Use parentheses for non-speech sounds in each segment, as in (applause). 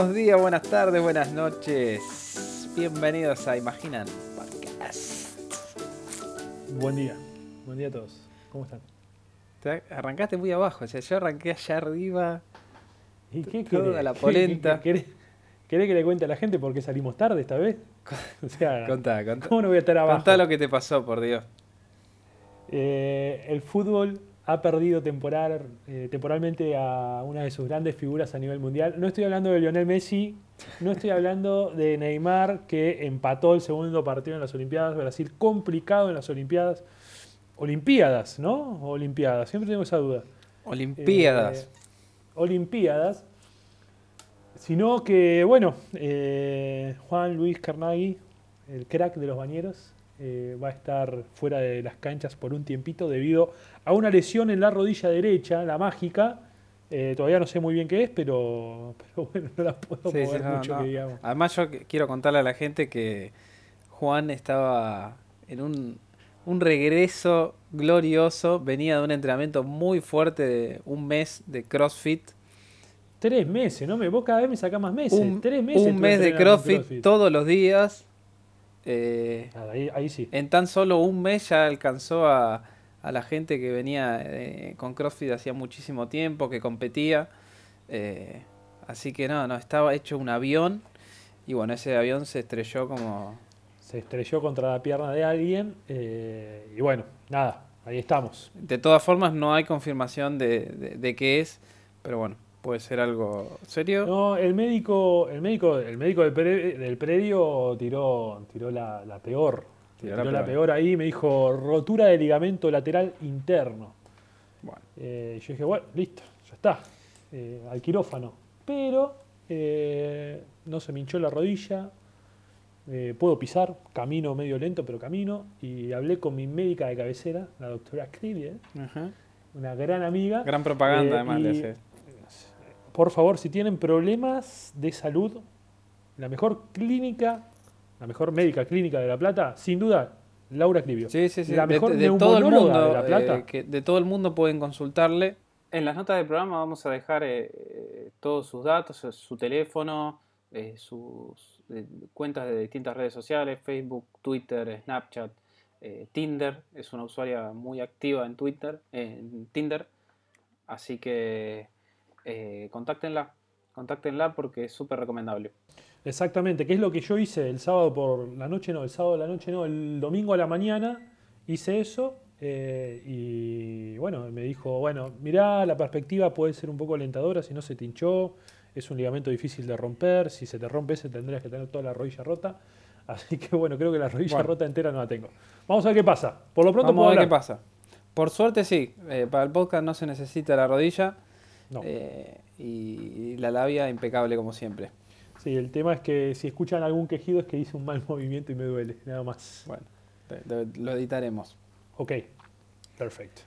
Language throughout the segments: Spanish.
Buenos días, buenas tardes, buenas noches. Bienvenidos a Imaginan Podcast. Buen día, buen día a todos. ¿Cómo están? Te arrancaste muy abajo, o sea, yo arranqué allá arriba. ¿Y qué Toda querés? la (laughs) ¿Qué- polenta. qué- ¿Querés, querés que le cuente a la gente por qué salimos tarde esta vez? (laughs) O sea, Contá, contá. ¿cómo no voy a estar abajo? Contá lo que te pasó, por Dios. Eh, el fútbol ha perdido temporal, eh, temporalmente a una de sus grandes figuras a nivel mundial. No estoy hablando de Lionel Messi, no estoy hablando de Neymar, que empató el segundo partido en las Olimpiadas. Brasil complicado en las Olimpiadas. Olimpiadas, ¿no? Olimpiadas, siempre tengo esa duda. Olimpiadas. Eh, Olimpiadas. Sino que, bueno, eh, Juan Luis Carnaghi, el crack de los bañeros, eh, va a estar fuera de las canchas por un tiempito debido a una lesión en la rodilla derecha, la mágica. Eh, todavía no sé muy bien qué es, pero, pero bueno, no la puedo Sí, sí, mover no, mucho, no. que digamos. Además, yo qu- quiero contarle a la gente que Juan estaba en un, un regreso glorioso. Venía de un entrenamiento muy fuerte de un mes de CrossFit. Tres meses, ¿no? Me, vos cada vez me sacás más meses. Un, Tres meses. un mes de CrossFit, todos los días. Eh, Ah, ahí, ahí sí. En tan solo un mes ya alcanzó a, a la gente que venía eh, con CrossFit hacía muchísimo tiempo, que competía. Eh, así que no, no, estaba hecho un avión. Y bueno, ese avión se estrelló como... se estrelló contra la pierna de alguien y bueno, nada, ahí estamos. De todas formas, no hay confirmación de, de, de qué es, pero bueno, puede ser algo serio. No, el médico, el médico, el médico del, pre- del predio tiró, tiró la, la peor. Tiró Tiró, la la, peor. ahí, me dijo rotura de ligamento lateral interno. Bueno, Eh, yo dije, bueno, listo, ya está, eh, al quirófano. Pero eh, no se me hinchó la rodilla, puedo pisar, camino medio lento, pero camino. Y hablé con mi médica de cabecera, la doctora Krieger, ajá. una gran amiga. gran propaganda además le y- hace. Por favor, si tienen problemas de salud, la mejor clínica, la mejor médica clínica de La Plata, sin duda, Laura Clivio. Sí, sí, sí. La De- mejor de, todo el mundo, de La Plata. eh, que de todo el mundo pueden consultarle. En las notas del programa vamos a dejar eh, eh, todos sus datos, su teléfono, eh, sus eh, cuentas de distintas redes sociales, Facebook, Twitter, Snapchat, eh, Tinder. Es una usuaria muy activa en Twitter, en Tinder. Así que eh, contáctenla, contáctenla porque es súper recomendable. Exactamente, que es lo que yo hice el sábado por la noche, no, el sábado a la noche, no, el domingo a la mañana hice eso eh, y bueno, me dijo, bueno, mirá, la perspectiva puede ser un poco alentadora si no se te hinchó, es un ligamento difícil de romper, si se te rompe ese tendrías que tener toda la rodilla rota, (laughs) así que bueno, creo que la rodilla Bueno. rota entera no la tengo. Vamos a ver qué pasa, por lo pronto Vamos a ver qué pasa. Por suerte sí, eh, para el podcast no se necesita la rodilla No. eh, y la labia impecable como siempre. Sí, el tema es que si escuchan algún quejido es que hice un mal (laughs) movimiento y me duele, nada más. Bueno, de- de- lo editaremos. Ok, perfecto.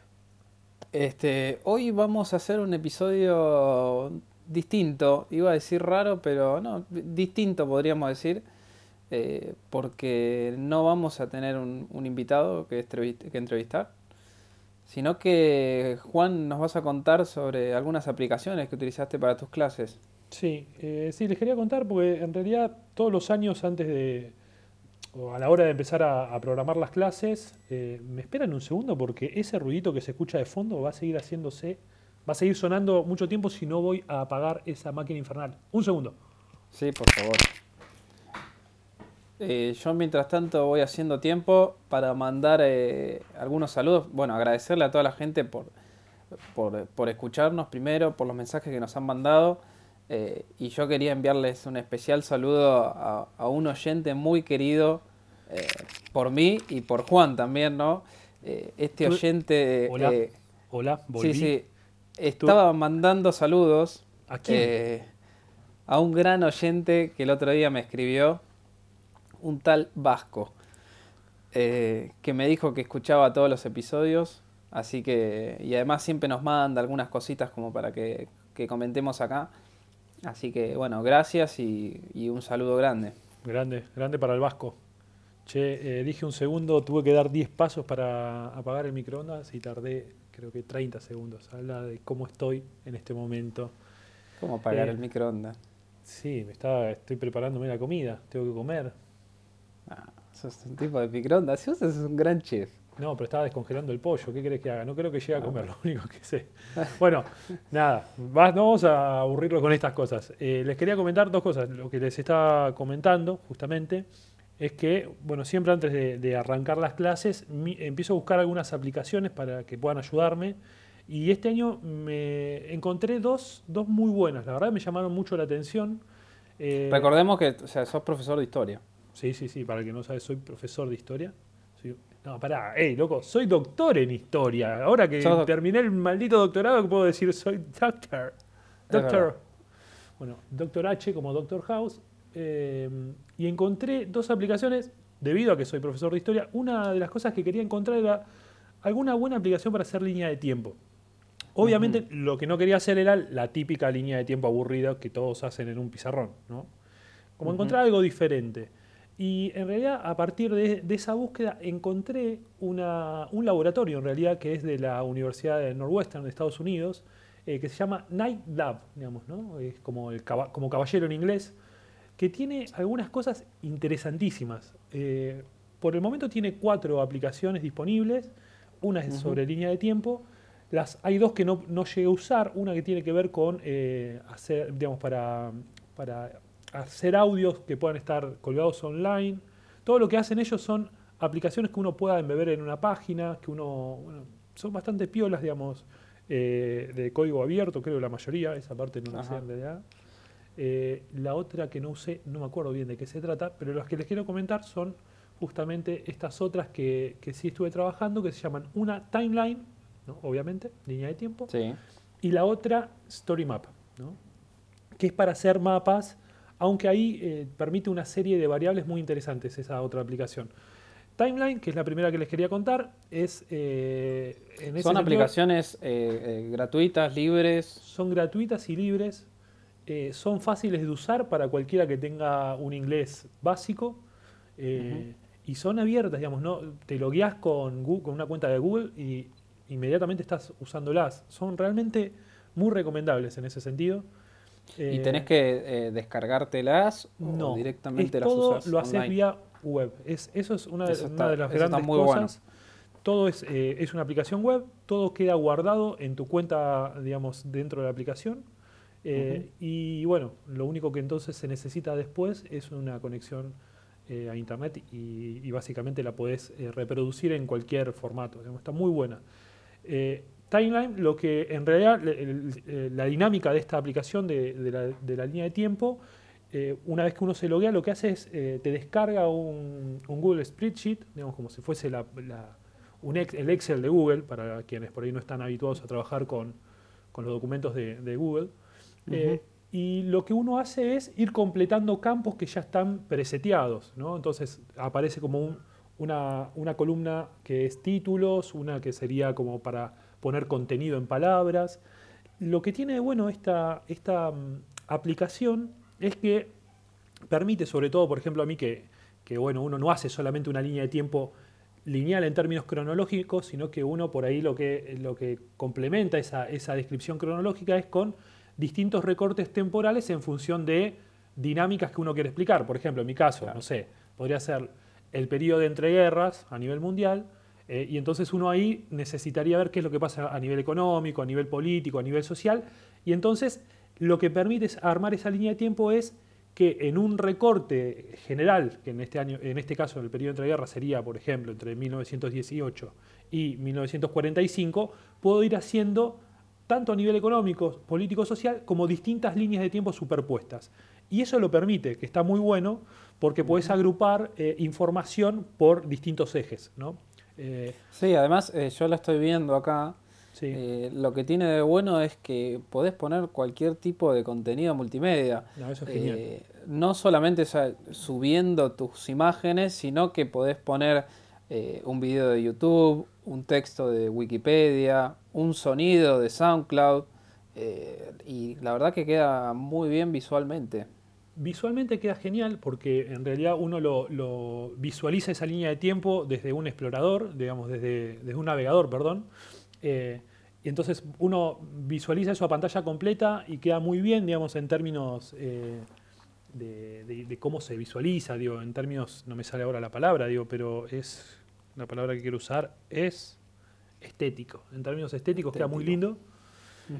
Este, hoy vamos a hacer un episodio distinto, iba a decir raro, pero no, distinto podríamos decir, eh, porque no vamos a tener un, un invitado que, que entrevistar, sino que Juan nos vas a contar sobre algunas aplicaciones que utilizaste para tus clases. Sí, eh, sí, les quería contar porque en realidad todos los años antes de, o a la hora de empezar a, a programar las clases, eh, me esperan un segundo porque ese ruidito que se escucha de fondo va a seguir haciéndose, va a seguir sonando mucho tiempo si no voy a apagar esa máquina infernal. Un segundo. Sí, por favor. Eh, yo mientras tanto voy haciendo tiempo para mandar eh, algunos saludos. Bueno, agradecerle a toda la gente por, por, por escucharnos primero, por los mensajes que nos han mandado. Eh, y yo quería enviarles un especial saludo a, a un oyente muy querido por mí y por Juan también, ¿no? Este oyente... Hola, Hola, volví. Sí, sí. Estaba mandando saludos ¿A quién? a un gran oyente que el otro día me escribió, un tal Vasco, eh, que me dijo que escuchaba todos los episodios, así que, y además siempre nos manda algunas cositas como para que, que comentemos acá. Así que bueno, gracias y, y un saludo grande. Grande, grande para el Vasco. Che, eh, dije un segundo, tuve que dar 10 pasos para apagar el microondas y tardé creo que 30 segundos. Habla de cómo estoy en este momento. ¿Cómo apagar Eh, el microondas? Sí, me está, estoy preparándome la comida, tengo que comer. Ah, sos un tipo de microondas. Si vos sos un gran chef. No, pero estaba descongelando el pollo, ¿qué querés que haga? No creo que llegue a comer, lo único que sé. Bueno, nada, va- no vamos a aburrirlo con estas cosas. Eh, les quería comentar dos cosas. Lo que les estaba comentando, justamente, es que, bueno, siempre antes de, de arrancar las clases, mi- empiezo a buscar algunas aplicaciones para que puedan ayudarme. Y este año me encontré dos, dos muy buenas, la verdad me llamaron mucho la atención. Eh, Recordemos que o sea, sos profesor de historia. Sí, sí, sí, para el que no sabe, soy profesor de historia. Soy- no, pará, ey, loco, soy doctor en historia. Ahora que terminé el maldito doctorado, puedo decir soy doctor. Doctor. Bueno, Doctor H como Doctor House. eh, y encontré dos aplicaciones, debido a que soy profesor de historia. Una de las cosas que quería encontrar era alguna buena aplicación para hacer línea de tiempo. Obviamente, lo que no quería hacer era la típica línea de tiempo aburrida que todos hacen en un pizarrón, ¿no? Como encontrar algo diferente. Y en realidad, a partir de, de esa búsqueda, encontré una- un laboratorio, en realidad, que es de la Universidad de Northwestern de Estados Unidos, eh, que se llama Night Lab, digamos, ¿no? Es como, el como caballero en inglés, que tiene algunas cosas interesantísimas. Eh, por el momento tiene cuatro aplicaciones disponibles. Una es sobre línea de tiempo. Las, hay dos que no, no llegué a usar. Una que tiene que ver con eh, hacer, digamos, para, para hacer audios que puedan estar colgados online. Todo lo que hacen ellos son aplicaciones que uno pueda embeber en una página, que uno, bueno, son bastante piolas, digamos, eh, de código abierto, creo la mayoría, esa parte no la sé en realidad. Eh, la otra que no usé, no me acuerdo bien de qué se trata, pero las que les quiero comentar son justamente estas otras que, que sí estuve trabajando, que se llaman una timeline, ¿no? obviamente, línea de tiempo, Sí. y la otra Story Map, ¿no? que es para hacer mapas, aunque ahí eh, permite una serie de variables muy interesantes esa otra aplicación. Timeline, que es la primera que les quería contar, es eh, en ese Son sentido, aplicaciones eh, gratuitas, libres. son gratuitas y libres, son fáciles de usar para cualquiera que tenga un inglés básico y son abiertas, digamos, ¿no? Te logueas con, con una cuenta de Google y inmediatamente estás usándolas. Son realmente muy recomendables en ese sentido. Y Eh, tenés que eh, descargártelas no, o directamente es las todo usas lo haces online. vía web. Es, eso es una de, Eso una de las grandes muy bueno. cosas. Todo es, eh, es una aplicación web, todo queda guardado en tu cuenta, digamos, dentro de la aplicación. Eh, Y bueno, lo único que entonces se necesita después es una conexión eh, a internet y, y básicamente la podés reproducir en cualquier formato. digamos, está muy buena. Timeline, lo que en realidad eh, la dinámica de esta aplicación de, de la, de la línea de tiempo, eh, una vez que uno se loguea, lo que hace es eh, te descarga un, un Google Spreadsheet, digamos como si fuese la- la- un ex- el Excel de Google, para quienes por ahí no están habituados a trabajar con, con los documentos de, de Google. Eh, y lo que uno hace es ir completando campos que ya están preseteados, ¿no? Entonces aparece como un- una, una columna que es títulos, una que sería como para poner contenido en palabras. Lo que tiene de bueno esta, esta mm, aplicación es que permite, sobre todo, por ejemplo, a mí que, que, bueno, uno no hace solamente una línea de tiempo lineal en términos cronológicos, sino que uno por ahí lo que, lo que complementa esa, esa descripción cronológica es con distintos recortes temporales en función de dinámicas que uno quiere explicar. Por ejemplo, en mi caso, Claro. no sé, podría ser el periodo de entreguerras a nivel mundial, eh, y entonces uno ahí necesitaría ver qué es lo que pasa a nivel económico, a nivel político, a nivel social, y entonces lo que permite es armar esa línea de tiempo es que en un recorte general, que en este año, en este caso en el periodo de entreguerras sería, por ejemplo, entre 1918 y 1945, puedo ir haciendo tanto a nivel económico, político, social, como distintas líneas de tiempo superpuestas. Y eso lo permite, que está muy bueno, porque podés agrupar eh, información por distintos ejes. ¿no? Eh, Sí, además eh, yo la estoy viendo acá. sí. Eh, lo que tiene de bueno es que podés poner cualquier tipo de contenido multimedia. No, eso es genial. Eh, no solamente o sea, subiendo tus imágenes, sino que podés poner un video de YouTube, un texto de Wikipedia, un sonido de SoundCloud. y la verdad que queda muy bien visualmente. Visualmente queda genial porque en realidad uno lo, lo visualiza esa línea de tiempo desde un explorador, digamos, desde, desde un navegador, perdón. Eh, y entonces uno visualiza eso a pantalla completa y queda muy bien, digamos, en términos eh, de, cómo se visualiza, digo, en términos, no me sale ahora la palabra, digo, pero es, la palabra que quiero usar es estético. En términos estéticos queda muy lindo.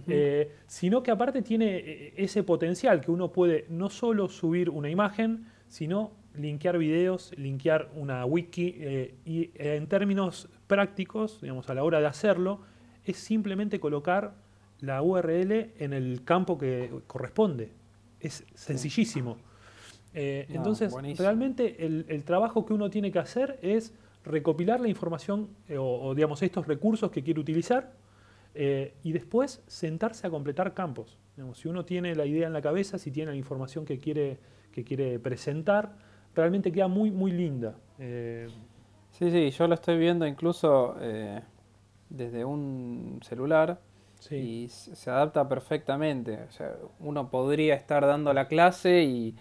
Eh, sino que aparte tiene eh, ese potencial que uno puede no solo subir una imagen, sino linkear videos, linkear una wiki eh, y en términos prácticos, digamos, a la hora de hacerlo, es simplemente colocar la URL en el campo que corresponde. Es sencillísimo. entonces, realmente el, trabajo que uno tiene que hacer es recopilar la información o, digamos, estos recursos que quiere utilizar eh, y después sentarse a completar campos. si uno tiene la idea en la cabeza, si tiene la información que quiere, que quiere presentar, realmente queda muy, muy linda. Eh, sí, sí, yo lo estoy viendo incluso eh, desde un celular y se adapta perfectamente. O sea, uno podría estar dando la clase y,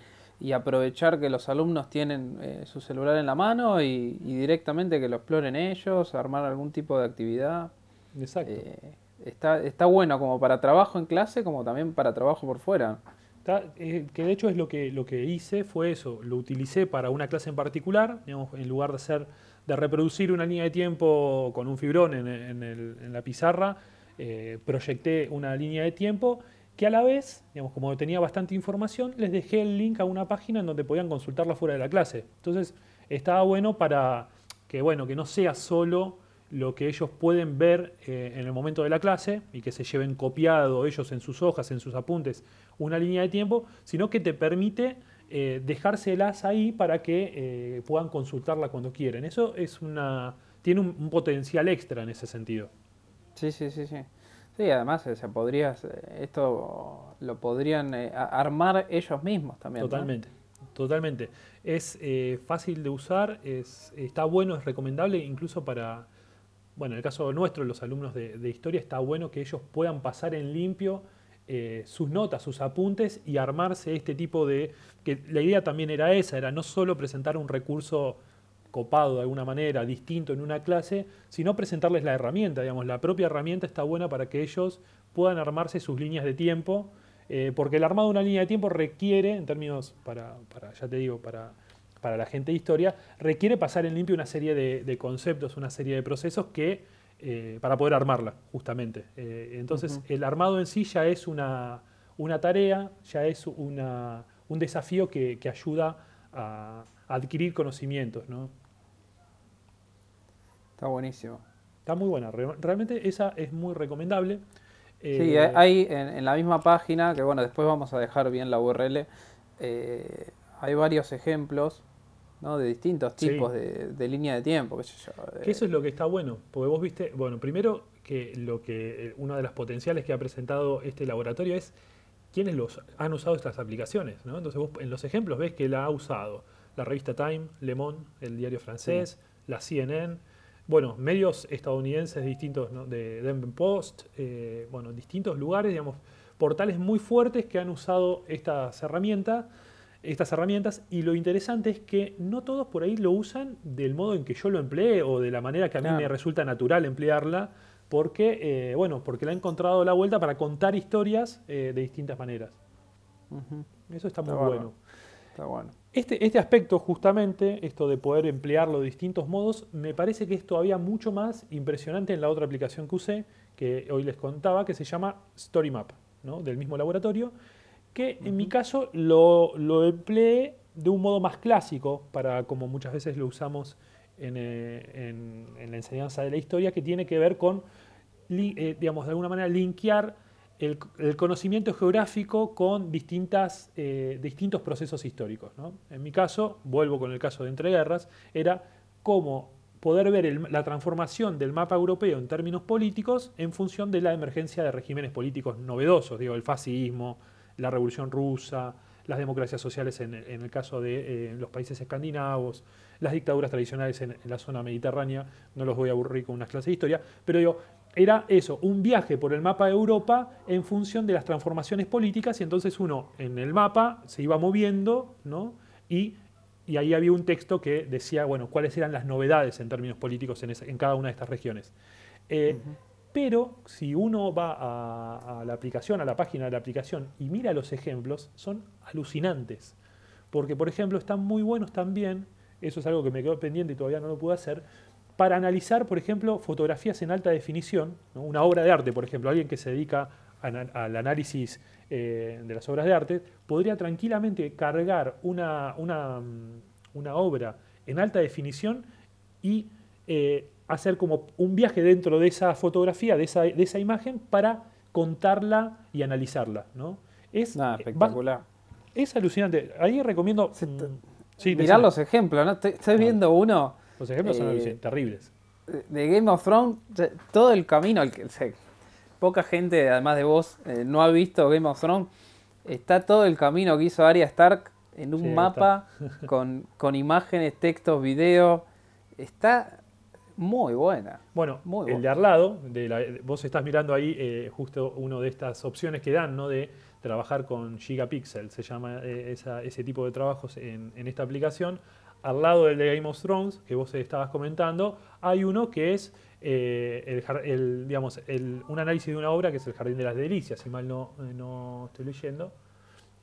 aprovechar que los alumnos tienen su celular en la mano y, directamente que lo exploren ellos, armar algún tipo de actividad. Exacto está, está bueno como para trabajo en clase como también para trabajo por fuera. Eh, que de hecho es lo que, lo que hice, fue eso, lo utilicé para una clase en particular, en lugar de hacer, de reproducir una línea de tiempo con un fibrón en, en, la pizarra, eh, proyecté una línea de tiempo que a la vez, digamos, como tenía bastante información, les dejé el link a una página en donde podían consultarla fuera de la clase. Entonces, estaba bueno para que, bueno, que no sea solo lo que ellos pueden ver eh, en el momento de la clase y que se lleven copiado ellos en sus hojas, en sus apuntes, una línea de tiempo, sino que te permite eh, dejárselas ahí para que eh, puedan consultarla cuando quieren. Eso es una, tiene un, potencial extra en ese sentido. Sí, sí, sí, sí. Sí, además se podría, esto lo podrían armar ellos mismos también. Totalmente, totalmente. Es fácil de usar, es, está bueno, es recomendable incluso para bueno, en el caso nuestro, los alumnos de, historia, está bueno que ellos puedan pasar en limpio eh, sus notas, sus apuntes y armarse este tipo de... que la idea también era esa, era no solo presentar un recurso copado de alguna manera, distinto en una clase, sino presentarles la herramienta, digamos, la propia herramienta está buena para que ellos puedan armarse sus líneas de tiempo, eh, porque el armado de una línea de tiempo requiere, en términos, para, para ya te digo, para para la gente de historia, requiere pasar en limpio una serie de, conceptos, una serie de procesos que, eh, para poder armarla, justamente. Eh, entonces, el armado en sí ya es una, tarea, ya es una, un desafío que, ayuda a, adquirir conocimientos. ¿no? Está buenísimo. Está muy buena. Realmente esa es muy recomendable. sí, eh, hay en, la misma página, que bueno, después vamos a dejar bien la URL, hay varios ejemplos de distintos tipos de, línea de tiempo, qué sé yo. Que eso es lo que está bueno, porque vos viste, bueno, primero que lo que eh, una de las potenciales que ha presentado este laboratorio es quiénes los han usado estas aplicaciones, ¿no? Entonces vos en los ejemplos ves que la ha usado la revista Time, Le Monde, el diario francés, la CNN, bueno, medios estadounidenses distintos, ¿no? de Denver Post, eh, bueno, distintos lugares, digamos, portales muy fuertes que han usado estas herramientas estas herramientas y lo interesante es que no todos por ahí lo usan del modo en que yo lo empleé o de la manera que a mí me resulta natural emplearla porque, eh, bueno, porque le ha encontrado la vuelta para contar historias eh, de distintas maneras. Eso está, muy bueno. Está bueno. Este, este aspecto, justamente, esto de poder emplearlo de distintos modos, me parece que es todavía mucho más impresionante en la otra aplicación que usé, que hoy les contaba, que se llama StoryMap, ¿no? del mismo laboratorio, que en mi caso lo, lo, empleé de un modo más clásico, para como muchas veces lo usamos en, eh, la enseñanza de la historia, que tiene que ver con, eh, digamos, de alguna manera linkear el, conocimiento geográfico con distintas, eh, distintos procesos históricos. En mi caso, vuelvo con el caso de entreguerras, era cómo poder ver la transformación del mapa europeo en términos políticos en función de la emergencia de regímenes políticos novedosos, digo, el fascismo, la Revolución Rusa, las democracias sociales en, el caso de eh, los países escandinavos, las dictaduras tradicionales en, la zona mediterránea, no los voy a aburrir con unas clases de historia, pero digo, era eso, un viaje por el mapa de Europa en función de las transformaciones políticas y entonces uno en el mapa se iba moviendo, ¿no? Y, ahí había un texto que decía, bueno, cuáles eran las novedades en términos políticos en, cada una de estas regiones. Eh, pero si uno va a, la aplicación, a la página de la aplicación y mira los ejemplos, son alucinantes. porque por ejemplo están muy buenos también, eso es algo que me quedó pendiente y todavía no lo pude hacer, para analizar, por ejemplo, fotografías en alta definición, una obra de arte, por ejemplo, alguien que se dedica al análisis eh, de las obras de arte, podría tranquilamente cargar una, una, una obra en alta definición y eh, hacer como un viaje dentro de esa fotografía, de esa, de esa imagen, para contarla y analizarla. ¿no? Es, espectacular. es alucinante. Ahí recomiendo... Mm, mirar los ejemplos, ¿no? Estoy, viendo uno... Los ejemplos son eh, terribles. De Game of Thrones, todo el camino, el que, poca gente, además de vos, eh, no ha visto Game of Thrones. Está todo el camino que hizo Arya Stark en un mapa (laughs) con, con, imágenes, textos, videos. Está muy buena. Bueno, el de al lado, de vos estás mirando ahí eh, justo una de estas opciones que dan, ¿no? De trabajar con Gigapixel, se llama eh, ese tipo de trabajos en, en, esta aplicación. Al lado del de Game of Thrones, que vos estabas comentando, hay uno que es eh, el, digamos, el, un análisis de una obra que es El Jardín de las Delicias, si mal no, no estoy leyendo.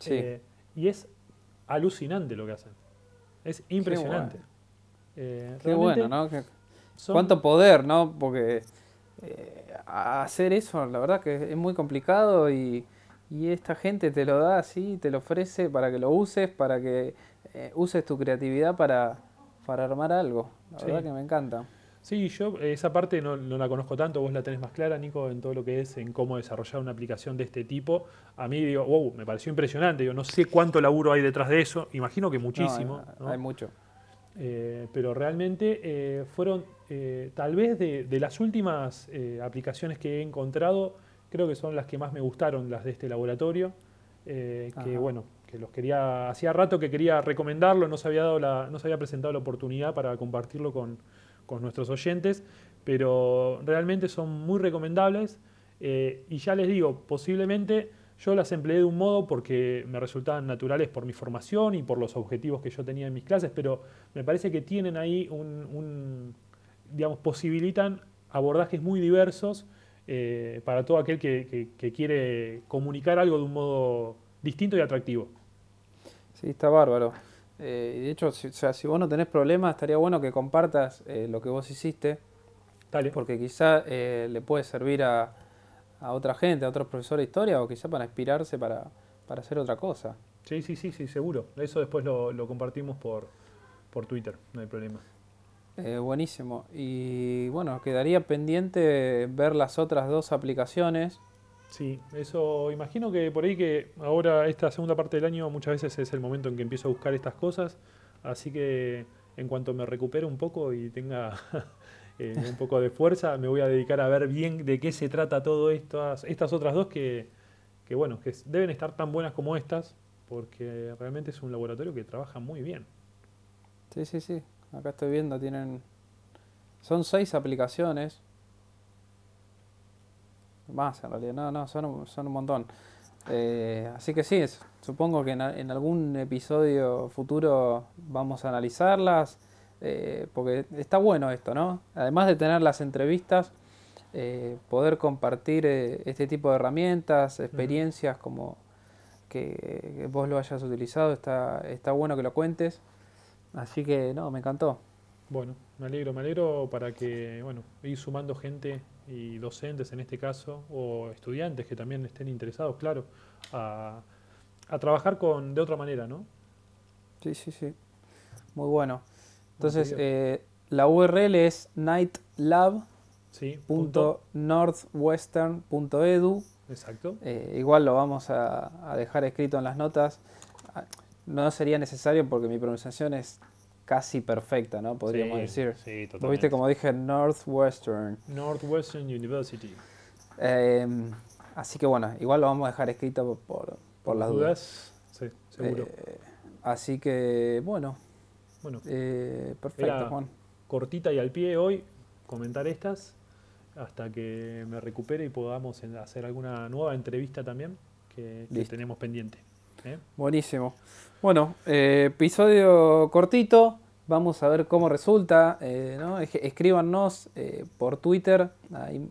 Eh, y es alucinante lo que hacen. Es impresionante. Qué bueno, ¿no? Cuánto poder, ¿no? Porque hacer eso, la verdad que es muy complicado y, y, esta gente te lo da así, te lo ofrece para que lo uses, para que uses tu creatividad para, para armar algo. La verdad que me encanta. Sí, yo esa parte no, la conozco tanto, vos la tenés más clara, Nico, en todo lo que es en cómo desarrollar una aplicación de este tipo. A mí, digo, wow, me pareció impresionante. Yo no sé cuánto laburo hay detrás de eso, imagino que muchísimo. hay, mucho. Eh, pero realmente eh, fueron, eh, tal vez de, las últimas aplicaciones que he encontrado, creo que son las que más me gustaron, las de este laboratorio. que bueno, que los quería, hacía rato que quería recomendarlo, no se había, dado la, no se había presentado la oportunidad para compartirlo con con nuestros oyentes, pero realmente son muy recomendables y ya les digo, posiblemente yo las empleé de un modo porque me resultaban naturales por mi formación y por los objetivos que yo tenía en mis clases, pero me parece que tienen ahí un, digamos, posibilitan abordajes muy diversos eh, para todo aquel que, quiere comunicar algo de un modo distinto y atractivo. Sí, está bárbaro. Eh, de hecho, si, o sea, si vos no tenés problemas, estaría bueno que compartas eh, lo que vos hiciste. Dale. Porque quizá eh, le puede servir a, otra gente, a otros profesores de historia, o quizá para inspirarse para, hacer otra cosa. Sí, sí, sí, sí, seguro. Eso después lo, compartimos por, por Twitter, no hay problema. buenísimo. Y bueno, quedaría pendiente ver las otras dos aplicaciones Sí, eso imagino que por ahí que ahora esta segunda parte del año muchas veces es el momento en que empiezo a buscar estas cosas, así que en cuanto me recupere un poco y tenga (laughs) eh, un poco de fuerza, me voy a dedicar a ver bien de qué se trata todo esto, estas otras dos que, que bueno, que deben estar tan buenas como estas, porque realmente es un laboratorio que trabaja muy bien. Sí, sí, sí. Acá estoy viendo, tienen. Son seis aplicaciones más en realidad, no, no, son, un montón. Eh, así que sí, supongo que en, algún episodio futuro vamos a analizarlas, eh, porque está bueno esto, ¿no? Además de tener las entrevistas, eh, poder compartir este tipo de herramientas, experiencias como que, vos lo hayas utilizado, está, está bueno que lo cuentes. Así que no, me encantó. Bueno, me alegro, me alegro para que, bueno, ir sumando gente y docentes en este caso, o estudiantes que también estén interesados, claro, a, trabajar con de otra manera, ¿no? Sí, sí, sí. Muy bueno. Entonces, eh, la URL es nightlab.northwestern.edu. Exacto. Eh, igual lo vamos a, a dejar escrito en las notas. Ah, no sería necesario porque mi pronunciación es casi perfecta, ¿no? Podríamos decir. Sí, totalmente. viste como dije Northwestern? Northwestern University. Em, así que bueno, igual lo vamos a dejar escrito por, por las dudas. Sí, seguro. Eh, así que bueno. Bueno. Eh, perfecto, Juan. Cortita y al pie hoy, comentar estas hasta que me recupere y podamos hacer alguna nueva entrevista también que, que tenemos pendiente. ¿eh? Buenísimo. Bueno, eh, episodio cortito. Vamos a ver cómo resulta. Eh, escríbanos eh, por Twitter,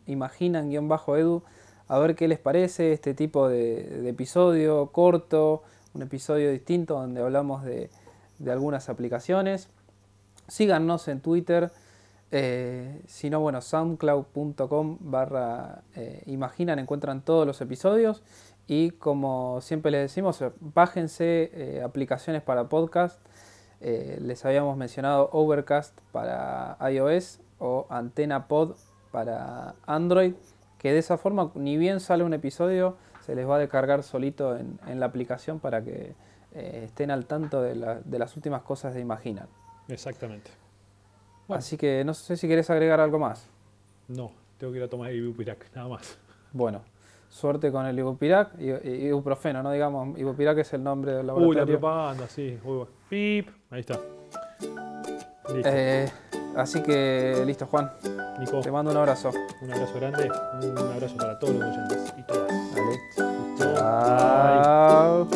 imaginan-edu, a ver qué les parece este tipo de, episodio corto, un episodio distinto donde hablamos de, de algunas aplicaciones. Síganos en Twitter. Eh, si no, bueno, soundcloud.com barra eh, imaginan, encuentran todos los episodios. Y como siempre les decimos, bájense eh, aplicaciones para podcast. les habíamos mencionado Overcast para iOS o Antena Pod para Android. Que de esa forma, ni bien sale un episodio, se les va a descargar solito en, la aplicación para que estén al tanto de, de las últimas cosas de Imaginan. Exactamente. Así que no sé si querés agregar algo más. No, tengo que ir a tomar ibupirac, nada más. Bueno, suerte con el ibupirac, ibuprofeno, no digamos, ibupirac es el nombre del laboratorio. Uy, la propaganda, sí. Uy, Pip, ahí está. Listo. Eh, así que listo, Juan. Nico. Te mando un abrazo. Un abrazo grande, un abrazo para todos los oyentes y todas. Dale. Chao.